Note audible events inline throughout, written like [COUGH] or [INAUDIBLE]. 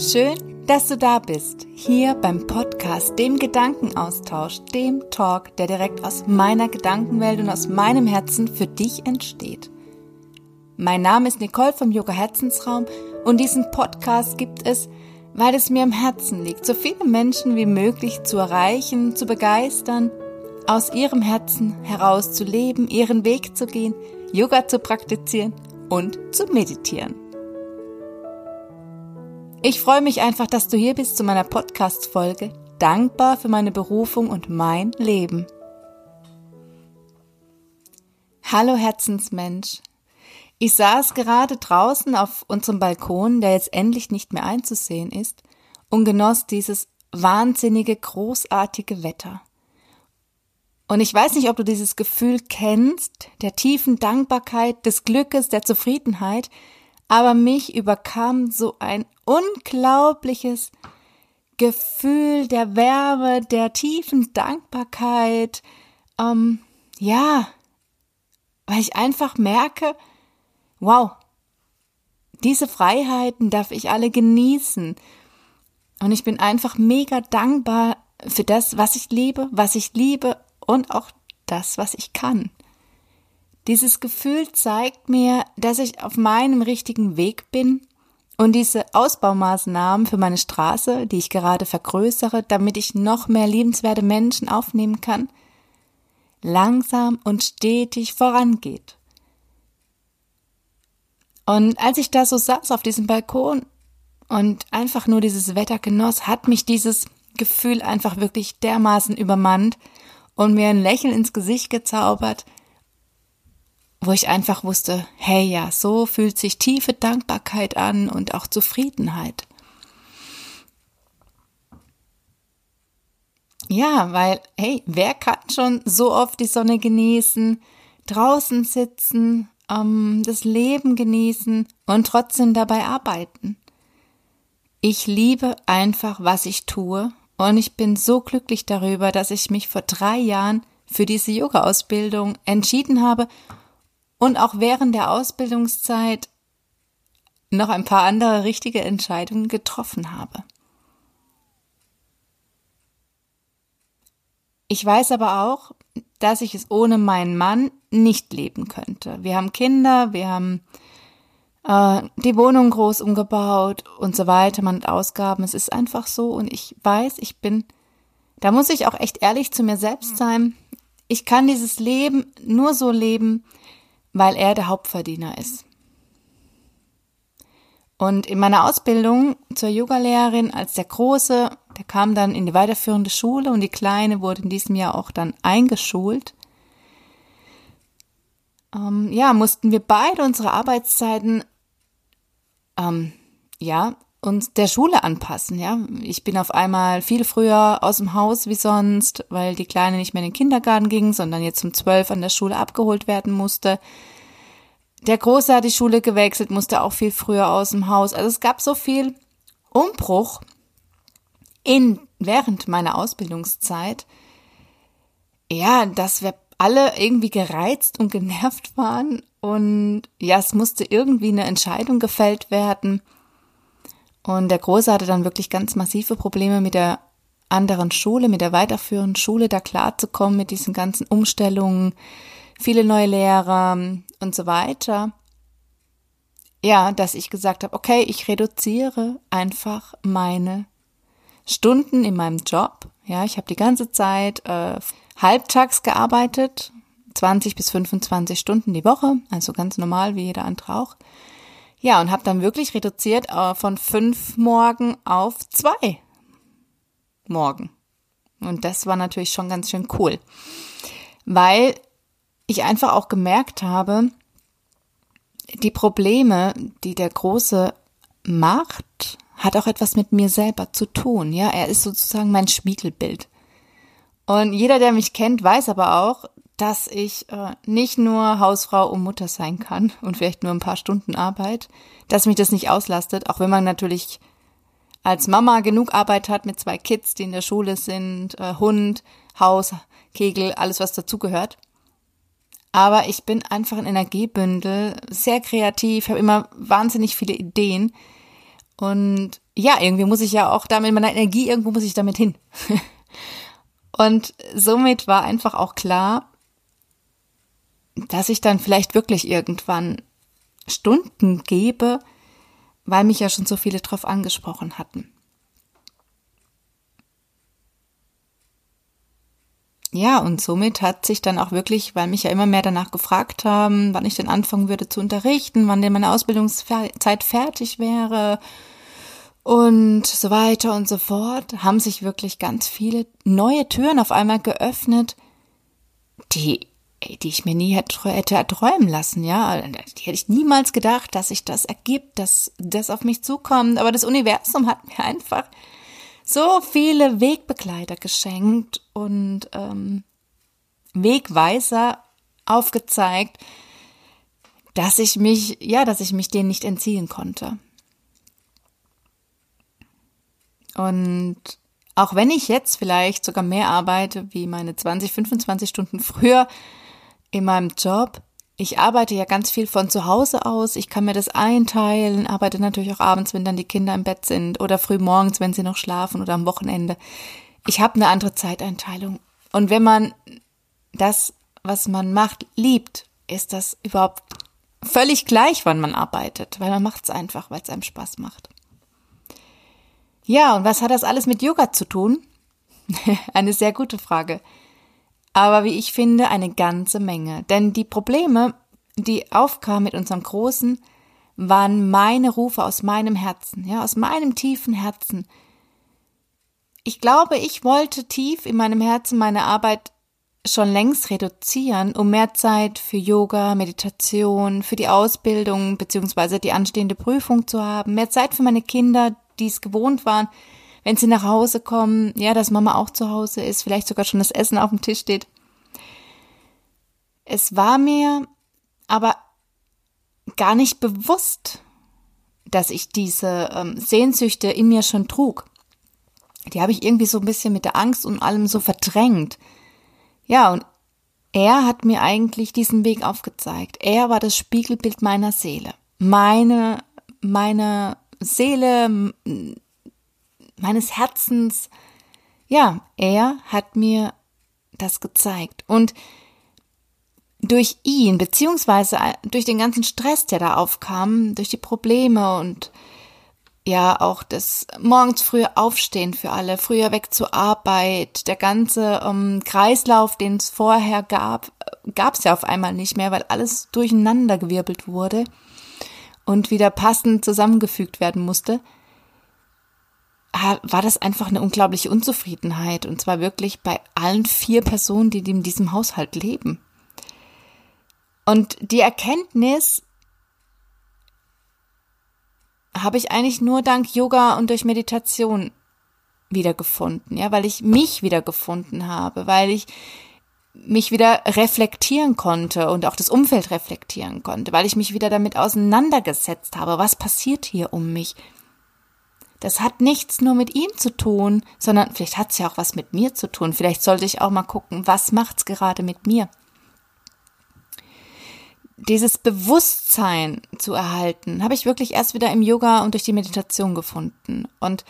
Schön, dass du da bist, hier beim Podcast, dem Gedankenaustausch, dem Talk, der direkt aus meiner Gedankenwelt und aus meinem Herzen für dich entsteht. Mein Name ist Nicole vom Yoga Herzensraum und diesen Podcast gibt es, weil es mir am Herzen liegt, so viele Menschen wie möglich zu erreichen, zu begeistern, aus ihrem Herzen heraus zu leben, ihren Weg zu gehen, Yoga zu praktizieren und zu meditieren. Ich freue mich einfach, dass du hier bist zu meiner Podcast-Folge. Dankbar für meine Berufung und mein Leben. Hallo Herzensmensch. Ich saß gerade draußen auf unserem Balkon, der jetzt endlich nicht mehr einzusehen ist, und genoss dieses wahnsinnige, großartige Wetter. Und ich weiß nicht, ob du dieses Gefühl kennst, der tiefen Dankbarkeit, des Glückes, der Zufriedenheit, aber mich überkam so ein unglaubliches Gefühl der Wärme, der tiefen Dankbarkeit. Ähm, ja, weil ich einfach merke, wow, diese Freiheiten darf ich alle genießen. Und ich bin einfach mega dankbar für das, was ich liebe, was ich liebe und auch das, was ich kann. Dieses Gefühl zeigt mir, dass ich auf meinem richtigen Weg bin und diese Ausbaumaßnahmen für meine Straße, die ich gerade vergrößere, damit ich noch mehr liebenswerte Menschen aufnehmen kann, langsam und stetig vorangeht. Und als ich da so saß auf diesem Balkon und einfach nur dieses Wetter genoss, hat mich dieses Gefühl einfach wirklich dermaßen übermannt und mir ein Lächeln ins Gesicht gezaubert, wo ich einfach wusste, hey ja, so fühlt sich tiefe Dankbarkeit an und auch Zufriedenheit. Ja, weil, hey, wer kann schon so oft die Sonne genießen, draußen sitzen, ähm, das Leben genießen und trotzdem dabei arbeiten? Ich liebe einfach, was ich tue und ich bin so glücklich darüber, dass ich mich vor drei Jahren für diese Yoga-Ausbildung entschieden habe und auch während der Ausbildungszeit noch ein paar andere richtige Entscheidungen getroffen habe. Ich weiß aber auch, dass ich es ohne meinen Mann nicht leben könnte. Wir haben Kinder, wir haben äh, die Wohnung groß umgebaut und so weiter, man hat Ausgaben. Es ist einfach so und ich weiß, ich bin, da muss ich auch echt ehrlich zu mir selbst sein. Ich kann dieses Leben nur so leben, weil er der Hauptverdiener ist. Und in meiner Ausbildung zur Yogalehrerin als der Große, der kam dann in die weiterführende Schule und die Kleine wurde in diesem Jahr auch dann eingeschult. Ähm, ja, mussten wir beide unsere Arbeitszeiten, ähm, ja, uns der Schule anpassen, ja. Ich bin auf einmal viel früher aus dem Haus wie sonst, weil die Kleine nicht mehr in den Kindergarten ging, sondern jetzt um zwölf an der Schule abgeholt werden musste. Der Große hat die Schule gewechselt, musste auch viel früher aus dem Haus. Also es gab so viel Umbruch in, während meiner Ausbildungszeit. Ja, dass wir alle irgendwie gereizt und genervt waren und ja, es musste irgendwie eine Entscheidung gefällt werden und der Große hatte dann wirklich ganz massive Probleme mit der anderen Schule, mit der weiterführenden Schule, da klarzukommen mit diesen ganzen Umstellungen, viele neue Lehrer und so weiter. Ja, dass ich gesagt habe, okay, ich reduziere einfach meine Stunden in meinem Job. Ja, ich habe die ganze Zeit äh, halbtags gearbeitet, 20 bis 25 Stunden die Woche, also ganz normal wie jeder andere auch. Ja, und habe dann wirklich reduziert äh, von fünf Morgen auf zwei Morgen. Und das war natürlich schon ganz schön cool, weil ich einfach auch gemerkt habe, die Probleme, die der Große macht, hat auch etwas mit mir selber zu tun. Ja, er ist sozusagen mein Spiegelbild. Und jeder, der mich kennt, weiß aber auch, dass ich äh, nicht nur Hausfrau und Mutter sein kann und vielleicht nur ein paar Stunden Arbeit, dass mich das nicht auslastet, auch wenn man natürlich als Mama genug Arbeit hat mit zwei Kids, die in der Schule sind, äh, Hund, Haus, Kegel, alles was dazugehört. Aber ich bin einfach ein Energiebündel, sehr kreativ, habe immer wahnsinnig viele Ideen. Und ja, irgendwie muss ich ja auch damit meiner Energie, irgendwo muss ich damit hin. [LAUGHS] und somit war einfach auch klar, dass ich dann vielleicht wirklich irgendwann Stunden gebe, weil mich ja schon so viele drauf angesprochen hatten. Ja, und somit hat sich dann auch wirklich, weil mich ja immer mehr danach gefragt haben, wann ich denn anfangen würde zu unterrichten, wann denn meine Ausbildungszeit fertig wäre und so weiter und so fort, haben sich wirklich ganz viele neue Türen auf einmal geöffnet, die, die ich mir nie hätte, hätte erträumen lassen, ja. Die hätte ich niemals gedacht, dass sich das ergibt, dass das auf mich zukommt. Aber das Universum hat mir einfach so viele Wegbegleiter geschenkt und ähm, Wegweiser aufgezeigt, dass ich mich, ja, dass ich mich denen nicht entziehen konnte. Und auch wenn ich jetzt vielleicht sogar mehr arbeite wie meine 20, 25 Stunden früher in meinem Job, ich arbeite ja ganz viel von zu Hause aus. Ich kann mir das einteilen, arbeite natürlich auch abends, wenn dann die Kinder im Bett sind oder früh morgens, wenn sie noch schlafen oder am Wochenende. Ich habe eine andere Zeiteinteilung. Und wenn man das, was man macht, liebt, ist das überhaupt völlig gleich, wann man arbeitet, weil man macht es einfach, weil es einem Spaß macht. Ja, und was hat das alles mit Yoga zu tun? [LAUGHS] Eine sehr gute Frage. Aber wie ich finde, eine ganze Menge. Denn die Probleme, die aufkamen mit unserem Großen, waren meine Rufe aus meinem Herzen, ja, aus meinem tiefen Herzen. Ich glaube, ich wollte tief in meinem Herzen meine Arbeit schon längst reduzieren, um mehr Zeit für Yoga, Meditation, für die Ausbildung beziehungsweise die anstehende Prüfung zu haben, mehr Zeit für meine Kinder, die es gewohnt waren, wenn sie nach Hause kommen, ja, dass Mama auch zu Hause ist, vielleicht sogar schon das Essen auf dem Tisch steht. Es war mir aber gar nicht bewusst, dass ich diese ähm, Sehnsüchte in mir schon trug. Die habe ich irgendwie so ein bisschen mit der Angst und allem so verdrängt. Ja, und er hat mir eigentlich diesen Weg aufgezeigt. Er war das Spiegelbild meiner Seele. Meine, meine Seele, meines Herzens. Ja, er hat mir das gezeigt. Und durch ihn, beziehungsweise durch den ganzen Stress, der da aufkam, durch die Probleme und ja auch das morgens früher aufstehen für alle, früher weg zur Arbeit, der ganze ähm, Kreislauf, den es vorher gab, gab es ja auf einmal nicht mehr, weil alles durcheinander gewirbelt wurde und wieder passend zusammengefügt werden musste war das einfach eine unglaubliche Unzufriedenheit und zwar wirklich bei allen vier Personen, die in diesem Haushalt leben. Und die Erkenntnis habe ich eigentlich nur dank Yoga und durch Meditation wiedergefunden, ja, weil ich mich wiedergefunden habe, weil ich mich wieder reflektieren konnte und auch das Umfeld reflektieren konnte, weil ich mich wieder damit auseinandergesetzt habe, was passiert hier um mich, das hat nichts nur mit ihm zu tun, sondern vielleicht hat es ja auch was mit mir zu tun. Vielleicht sollte ich auch mal gucken, was macht's gerade mit mir? Dieses Bewusstsein zu erhalten, habe ich wirklich erst wieder im Yoga und durch die Meditation gefunden. Und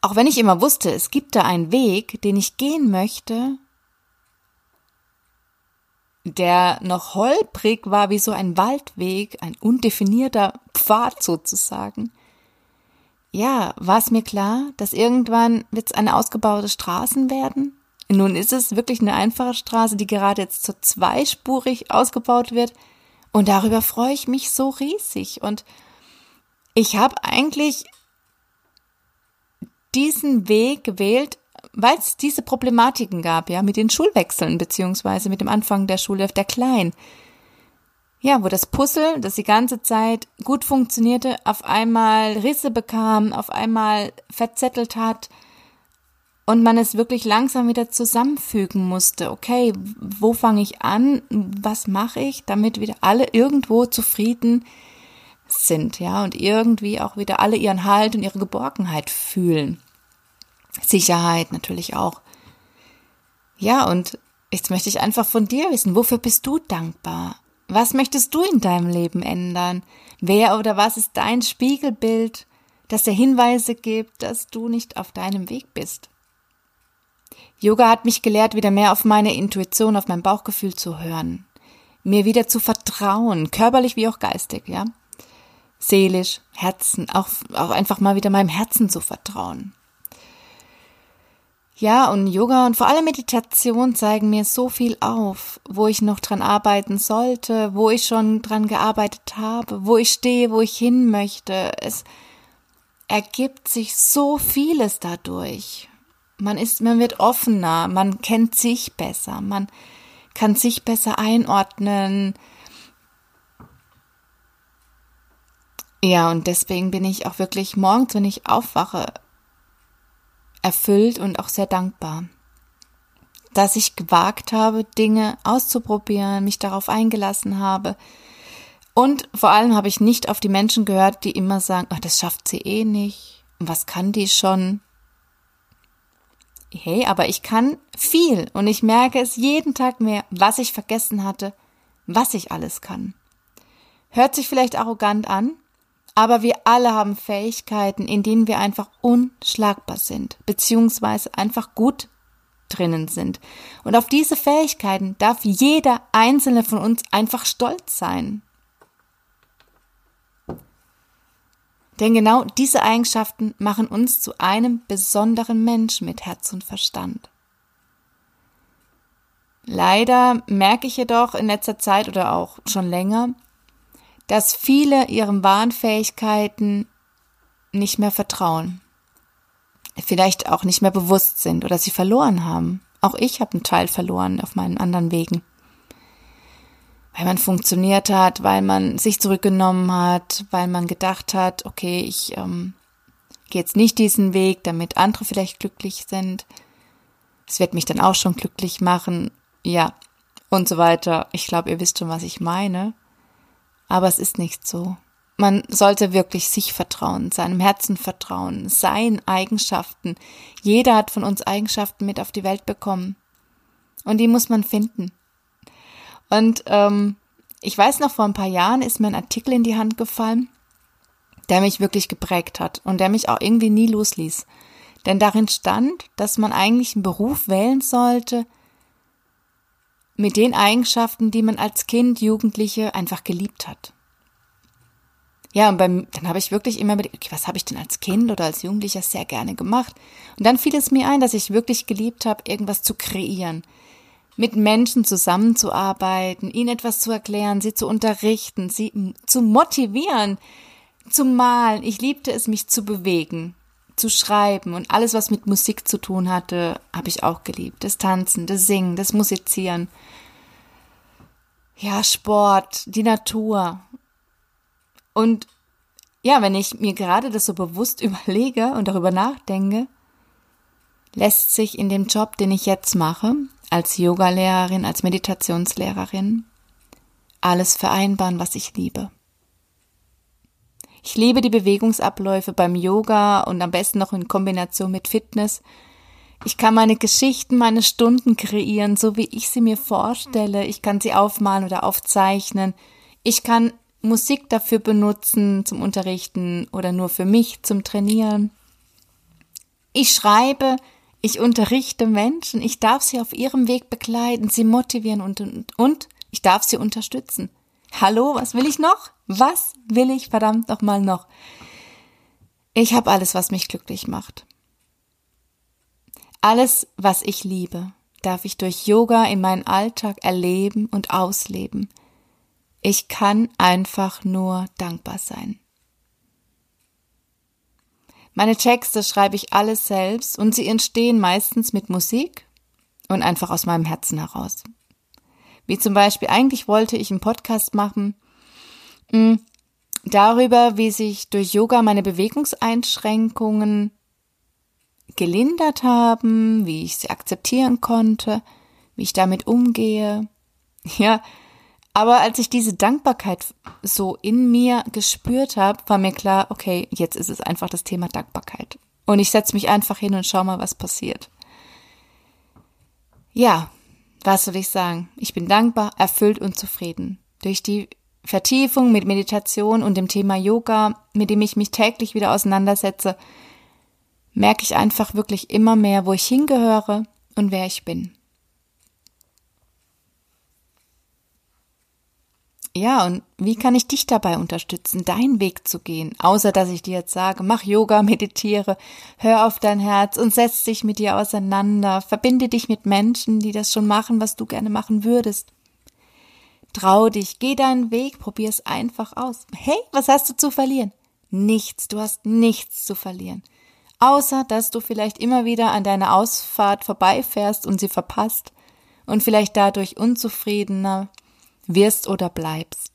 auch wenn ich immer wusste, es gibt da einen Weg, den ich gehen möchte, der noch holprig war wie so ein Waldweg, ein undefinierter Pfad sozusagen. Ja, war es mir klar, dass irgendwann wird es eine ausgebaute Straßen werden? Nun ist es wirklich eine einfache Straße, die gerade jetzt so zweispurig ausgebaut wird. Und darüber freue ich mich so riesig. Und ich habe eigentlich diesen Weg gewählt, weil es diese Problematiken gab, ja, mit den Schulwechseln, beziehungsweise mit dem Anfang der Schule der Klein. Ja, wo das Puzzle, das die ganze Zeit gut funktionierte, auf einmal Risse bekam, auf einmal verzettelt hat und man es wirklich langsam wieder zusammenfügen musste. Okay, wo fange ich an? Was mache ich, damit wieder alle irgendwo zufrieden sind, ja, und irgendwie auch wieder alle ihren Halt und ihre Geborgenheit fühlen. Sicherheit natürlich auch. Ja, und jetzt möchte ich einfach von dir wissen, wofür bist du dankbar? Was möchtest du in deinem Leben ändern? Wer oder was ist dein Spiegelbild, das dir Hinweise gibt, dass du nicht auf deinem Weg bist? Yoga hat mich gelehrt, wieder mehr auf meine Intuition, auf mein Bauchgefühl zu hören, mir wieder zu vertrauen, körperlich wie auch geistig, ja, seelisch, Herzen, auch, auch einfach mal wieder meinem Herzen zu vertrauen. Ja, und Yoga und vor allem Meditation zeigen mir so viel auf, wo ich noch dran arbeiten sollte, wo ich schon dran gearbeitet habe, wo ich stehe, wo ich hin möchte. Es ergibt sich so vieles dadurch. Man ist, man wird offener, man kennt sich besser, man kann sich besser einordnen. Ja, und deswegen bin ich auch wirklich morgens, wenn ich aufwache, erfüllt und auch sehr dankbar, dass ich gewagt habe, Dinge auszuprobieren, mich darauf eingelassen habe. Und vor allem habe ich nicht auf die Menschen gehört, die immer sagen, ach, das schafft sie eh nicht. was kann die schon? Hey, aber ich kann viel und ich merke es jeden Tag mehr, was ich vergessen hatte, was ich alles kann. Hört sich vielleicht arrogant an, aber wir alle haben Fähigkeiten, in denen wir einfach unschlagbar sind, beziehungsweise einfach gut drinnen sind. Und auf diese Fähigkeiten darf jeder einzelne von uns einfach stolz sein. Denn genau diese Eigenschaften machen uns zu einem besonderen Mensch mit Herz und Verstand. Leider merke ich jedoch in letzter Zeit oder auch schon länger, dass viele ihren wahren Fähigkeiten nicht mehr vertrauen. Vielleicht auch nicht mehr bewusst sind oder sie verloren haben. Auch ich habe einen Teil verloren auf meinen anderen Wegen. Weil man funktioniert hat, weil man sich zurückgenommen hat, weil man gedacht hat, okay, ich ähm, gehe jetzt nicht diesen Weg, damit andere vielleicht glücklich sind. Es wird mich dann auch schon glücklich machen. Ja, und so weiter. Ich glaube, ihr wisst schon, was ich meine. Aber es ist nicht so. Man sollte wirklich sich vertrauen, seinem Herzen vertrauen, seinen Eigenschaften. Jeder hat von uns Eigenschaften mit auf die Welt bekommen. Und die muss man finden. Und ähm, ich weiß noch, vor ein paar Jahren ist mir ein Artikel in die Hand gefallen, der mich wirklich geprägt hat und der mich auch irgendwie nie losließ. Denn darin stand, dass man eigentlich einen Beruf wählen sollte, mit den Eigenschaften, die man als Kind, Jugendliche einfach geliebt hat. Ja, und beim, dann habe ich wirklich immer überlegt, okay, was habe ich denn als Kind oder als Jugendlicher sehr gerne gemacht? Und dann fiel es mir ein, dass ich wirklich geliebt habe, irgendwas zu kreieren, mit Menschen zusammenzuarbeiten, ihnen etwas zu erklären, sie zu unterrichten, sie zu motivieren, zu malen. Ich liebte es, mich zu bewegen zu schreiben und alles, was mit Musik zu tun hatte, habe ich auch geliebt. Das Tanzen, das Singen, das Musizieren. Ja, Sport, die Natur. Und ja, wenn ich mir gerade das so bewusst [LAUGHS] überlege und darüber nachdenke, lässt sich in dem Job, den ich jetzt mache, als Yogalehrerin, als Meditationslehrerin, alles vereinbaren, was ich liebe. Ich liebe die Bewegungsabläufe beim Yoga und am besten noch in Kombination mit Fitness. Ich kann meine Geschichten, meine Stunden kreieren, so wie ich sie mir vorstelle. Ich kann sie aufmalen oder aufzeichnen. Ich kann Musik dafür benutzen zum Unterrichten oder nur für mich zum Trainieren. Ich schreibe, ich unterrichte Menschen, ich darf sie auf ihrem Weg begleiten, sie motivieren und, und, und ich darf sie unterstützen. Hallo, was will ich noch? Was will ich verdammt nochmal noch? Ich habe alles, was mich glücklich macht. Alles, was ich liebe, darf ich durch Yoga in meinen Alltag erleben und ausleben. Ich kann einfach nur dankbar sein. Meine Texte schreibe ich alles selbst und sie entstehen meistens mit Musik und einfach aus meinem Herzen heraus. Wie zum Beispiel, eigentlich wollte ich einen Podcast machen darüber, wie sich durch Yoga meine Bewegungseinschränkungen gelindert haben, wie ich sie akzeptieren konnte, wie ich damit umgehe. [LAUGHS] Ja, aber als ich diese Dankbarkeit so in mir gespürt habe, war mir klar, okay, jetzt ist es einfach das Thema Dankbarkeit. Und ich setze mich einfach hin und schau mal, was passiert. Ja, was soll ich sagen? Ich bin dankbar, erfüllt und zufrieden. Durch die Vertiefung mit Meditation und dem Thema Yoga, mit dem ich mich täglich wieder auseinandersetze, merke ich einfach wirklich immer mehr, wo ich hingehöre und wer ich bin. Ja, und wie kann ich dich dabei unterstützen, deinen Weg zu gehen? Außer dass ich dir jetzt sage, mach Yoga, [LAUGHS] meditiere, hör auf dein Herz und setz dich mit dir auseinander, verbinde dich mit Menschen, die das schon machen, was du gerne machen würdest. Trau dich, geh deinen Weg, probier es einfach aus. Hey, was hast du zu verlieren? Nichts, du hast nichts zu verlieren. Außer, dass du vielleicht immer wieder an deiner Ausfahrt vorbeifährst und sie verpasst und vielleicht dadurch unzufriedener wirst oder bleibst.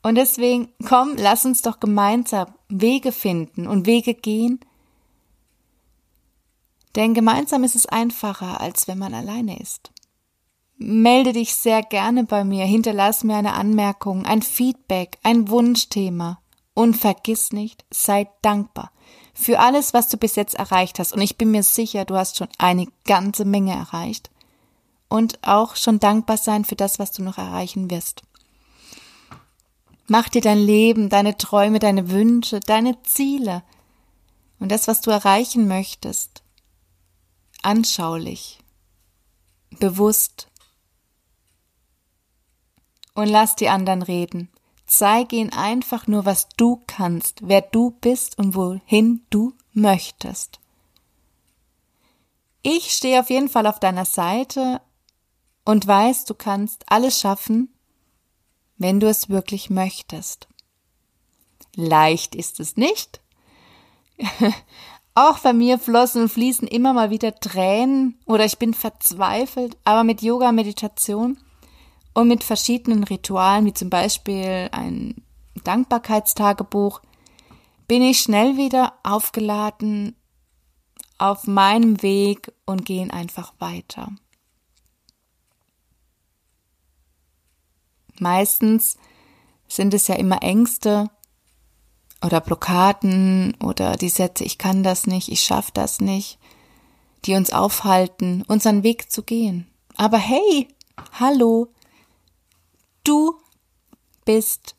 Und deswegen, komm, lass uns doch gemeinsam Wege finden und Wege gehen. Denn gemeinsam ist es einfacher, als wenn man alleine ist. Melde dich sehr gerne bei mir, hinterlass mir eine Anmerkung, ein Feedback, ein Wunschthema. Und vergiss nicht, sei dankbar für alles, was du bis jetzt erreicht hast. Und ich bin mir sicher, du hast schon eine ganze Menge erreicht und auch schon dankbar sein für das, was du noch erreichen wirst. Mach dir dein Leben, deine Träume, deine Wünsche, deine Ziele und das, was du erreichen möchtest, anschaulich, bewusst und lass die anderen reden. Zeige ihnen einfach nur, was du kannst, wer du bist und wohin du möchtest. Ich stehe auf jeden Fall auf deiner Seite und weißt, du kannst alles schaffen, wenn du es wirklich möchtest. Leicht ist es nicht. [LAUGHS] Auch bei mir flossen und fließen immer mal wieder Tränen oder ich bin verzweifelt, aber mit Yoga, Meditation und mit verschiedenen Ritualen, wie zum Beispiel ein Dankbarkeitstagebuch, bin ich schnell wieder aufgeladen auf meinem Weg und gehen einfach weiter. Meistens sind es ja immer Ängste oder Blockaden oder die Sätze, ich kann das nicht, ich schaff das nicht, die uns aufhalten, unseren Weg zu gehen. Aber hey, hallo, du bist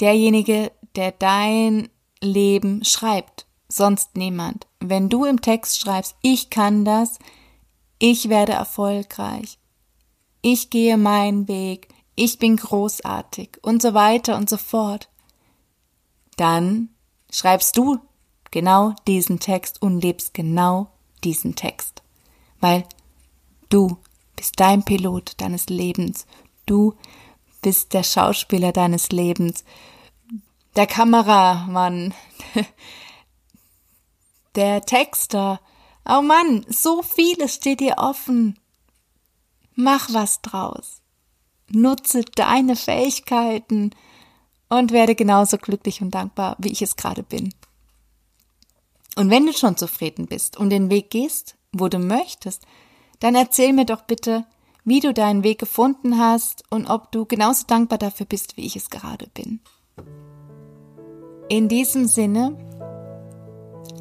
derjenige, der dein Leben schreibt, sonst niemand. Wenn du im Text schreibst, ich kann das, ich werde erfolgreich, ich gehe meinen Weg, ich bin großartig und so weiter und so fort, dann schreibst du genau diesen Text und lebst genau diesen Text. Weil du bist dein Pilot deines Lebens. Du bist der Schauspieler deines Lebens. Der Kameramann. [LAUGHS] Der Texter. Oh Mann, so vieles steht dir offen. Mach was draus. Nutze deine Fähigkeiten und werde genauso glücklich und dankbar, wie ich es gerade bin. Und wenn du schon zufrieden bist und den Weg gehst, wo du möchtest, dann erzähl mir doch bitte, wie du deinen Weg gefunden hast und ob du genauso dankbar dafür bist, wie ich es gerade bin. In diesem Sinne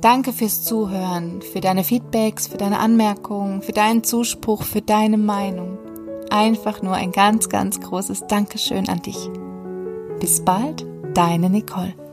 Danke fürs Zuhören, für deine Feedbacks, für deine Anmerkungen, für deinen Zuspruch, für deine Meinung. Einfach nur ein ganz, ganz großes Dankeschön an dich. Bis bald, deine Nicole.